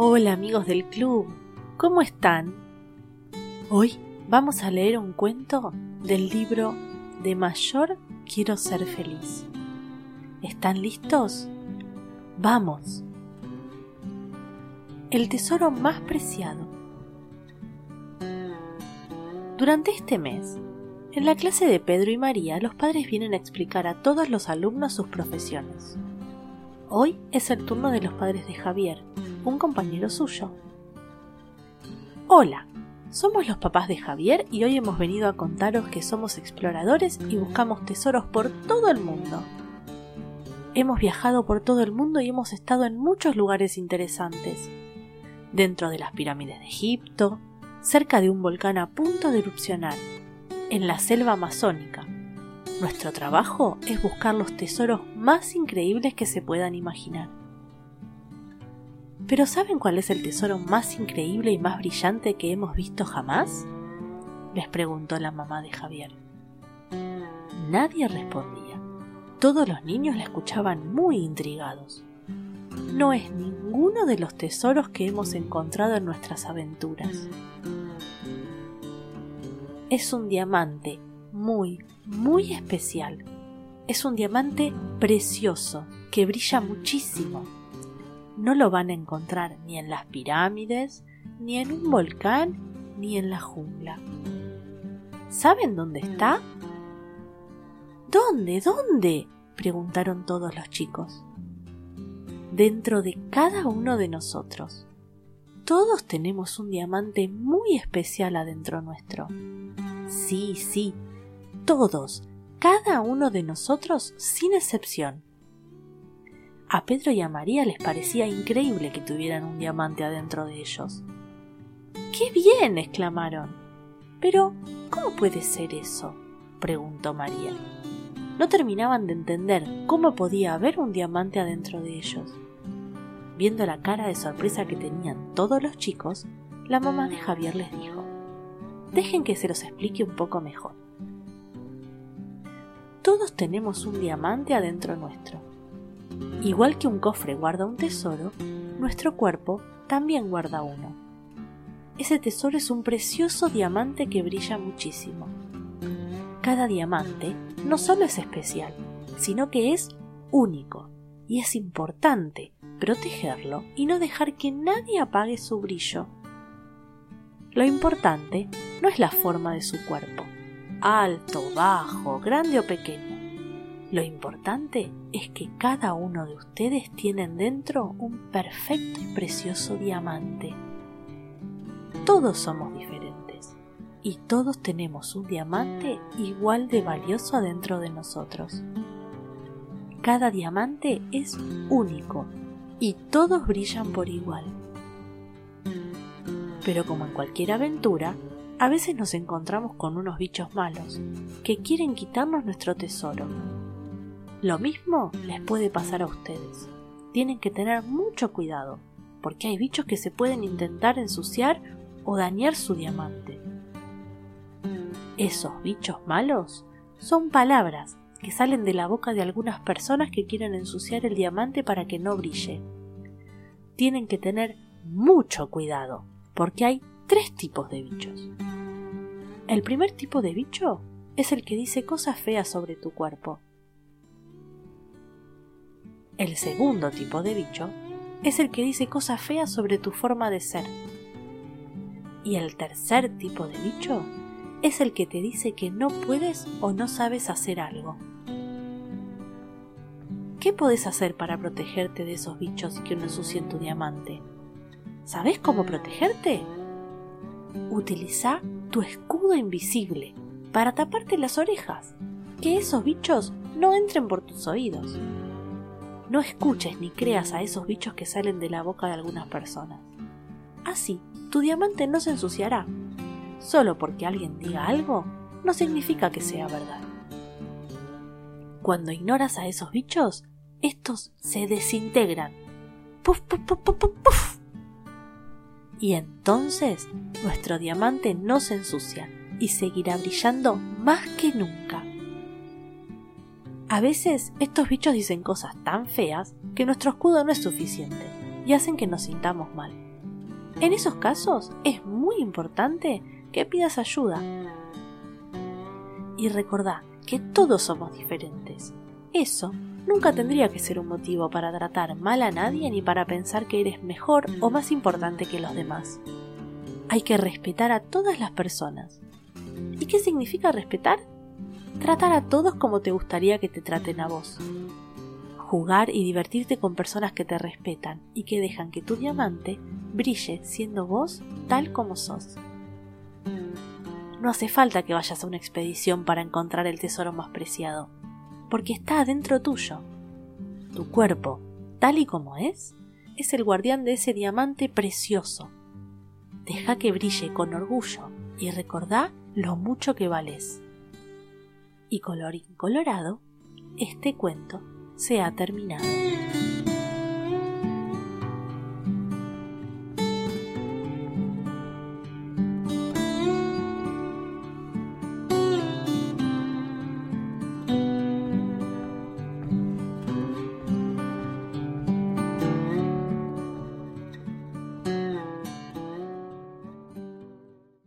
Hola amigos del club, ¿cómo están? Hoy vamos a leer un cuento del libro De mayor quiero ser feliz. ¿Están listos? Vamos. El tesoro más preciado. Durante este mes, en la clase de Pedro y María, los padres vienen a explicar a todos los alumnos sus profesiones. Hoy es el turno de los padres de Javier, un compañero suyo. Hola, somos los papás de Javier y hoy hemos venido a contaros que somos exploradores y buscamos tesoros por todo el mundo. Hemos viajado por todo el mundo y hemos estado en muchos lugares interesantes. Dentro de las pirámides de Egipto, cerca de un volcán a punto de erupcionar, en la selva amazónica. Nuestro trabajo es buscar los tesoros más increíbles que se puedan imaginar. ¿Pero saben cuál es el tesoro más increíble y más brillante que hemos visto jamás? les preguntó la mamá de Javier. Nadie respondía. Todos los niños la escuchaban muy intrigados. No es ninguno de los tesoros que hemos encontrado en nuestras aventuras es un diamante muy, muy especial. Es un diamante precioso que brilla muchísimo. No lo van a encontrar ni en las pirámides, ni en un volcán, ni en la jungla. ¿Saben dónde está? ¿Dónde? ¿Dónde? preguntaron todos los chicos. Dentro de cada uno de nosotros. Todos tenemos un diamante muy especial adentro nuestro. Sí, sí, todos, cada uno de nosotros sin excepción. A Pedro y a María les parecía increíble que tuvieran un diamante adentro de ellos. ¡Qué bien! exclamaron. Pero, ¿cómo puede ser eso? preguntó María. No terminaban de entender cómo podía haber un diamante adentro de ellos. Viendo la cara de sorpresa que tenían todos los chicos, la mamá de Javier les dijo, Dejen que se los explique un poco mejor. Todos tenemos un diamante adentro nuestro. Igual que un cofre guarda un tesoro, nuestro cuerpo también guarda uno. Ese tesoro es un precioso diamante que brilla muchísimo. Cada diamante no solo es especial, sino que es único y es importante protegerlo y no dejar que nadie apague su brillo. Lo importante no es la forma de su cuerpo, alto, bajo, grande o pequeño. Lo importante es que cada uno de ustedes tienen dentro un perfecto y precioso diamante. Todos somos diferentes y todos tenemos un diamante igual de valioso adentro de nosotros. Cada diamante es único y todos brillan por igual. Pero como en cualquier aventura, a veces nos encontramos con unos bichos malos que quieren quitarnos nuestro tesoro. Lo mismo les puede pasar a ustedes. Tienen que tener mucho cuidado, porque hay bichos que se pueden intentar ensuciar o dañar su diamante. Esos bichos malos son palabras que salen de la boca de algunas personas que quieren ensuciar el diamante para que no brille. Tienen que tener mucho cuidado, porque hay tres tipos de bichos. El primer tipo de bicho es el que dice cosas feas sobre tu cuerpo. El segundo tipo de bicho es el que dice cosas feas sobre tu forma de ser. Y el tercer tipo de bicho es el que te dice que no puedes o no sabes hacer algo. ¿Qué puedes hacer para protegerte de esos bichos que no ensucien tu diamante? ¿Sabes cómo protegerte? Utiliza tu escudo invisible para taparte las orejas, que esos bichos no entren por tus oídos. No escuches ni creas a esos bichos que salen de la boca de algunas personas. Así, tu diamante no se ensuciará. Solo porque alguien diga algo, no significa que sea verdad. Cuando ignoras a esos bichos, estos se desintegran. Puf, puf, puf, puf, puf y entonces nuestro diamante no se ensucia y seguirá brillando más que nunca. A veces estos bichos dicen cosas tan feas que nuestro escudo no es suficiente y hacen que nos sintamos mal. En esos casos es muy importante que pidas ayuda. Y recordá que todos somos diferentes. Eso nunca tendría que ser un motivo para tratar mal a nadie ni para pensar que eres mejor o más importante que los demás. Hay que respetar a todas las personas. ¿Y qué significa respetar? Tratar a todos como te gustaría que te traten a vos. Jugar y divertirte con personas que te respetan y que dejan que tu diamante brille siendo vos tal como sos. No hace falta que vayas a una expedición para encontrar el tesoro más preciado, porque está adentro tuyo. Tu cuerpo, tal y como es, es el guardián de ese diamante precioso. Deja que brille con orgullo y recordá lo mucho que vales. Y colorín colorado, este cuento se ha terminado.